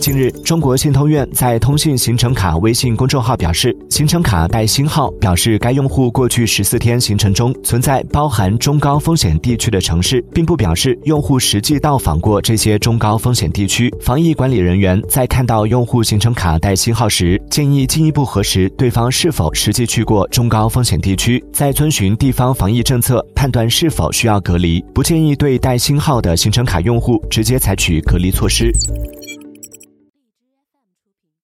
近日中国信通院在通信行程卡微信公众号表示行程卡带星号表示该用户过去十四天行程中存在包含中高风险地区的城市并不表示用户实际到访过这些中高风险地区。防疫管理人员在看到用户行程卡带星号时建议进一步核实对方是否实际去过中高风险地区再遵循地方防疫政策判断是否需要隔离不建议对带星号的行程卡用户直接采取隔离措施。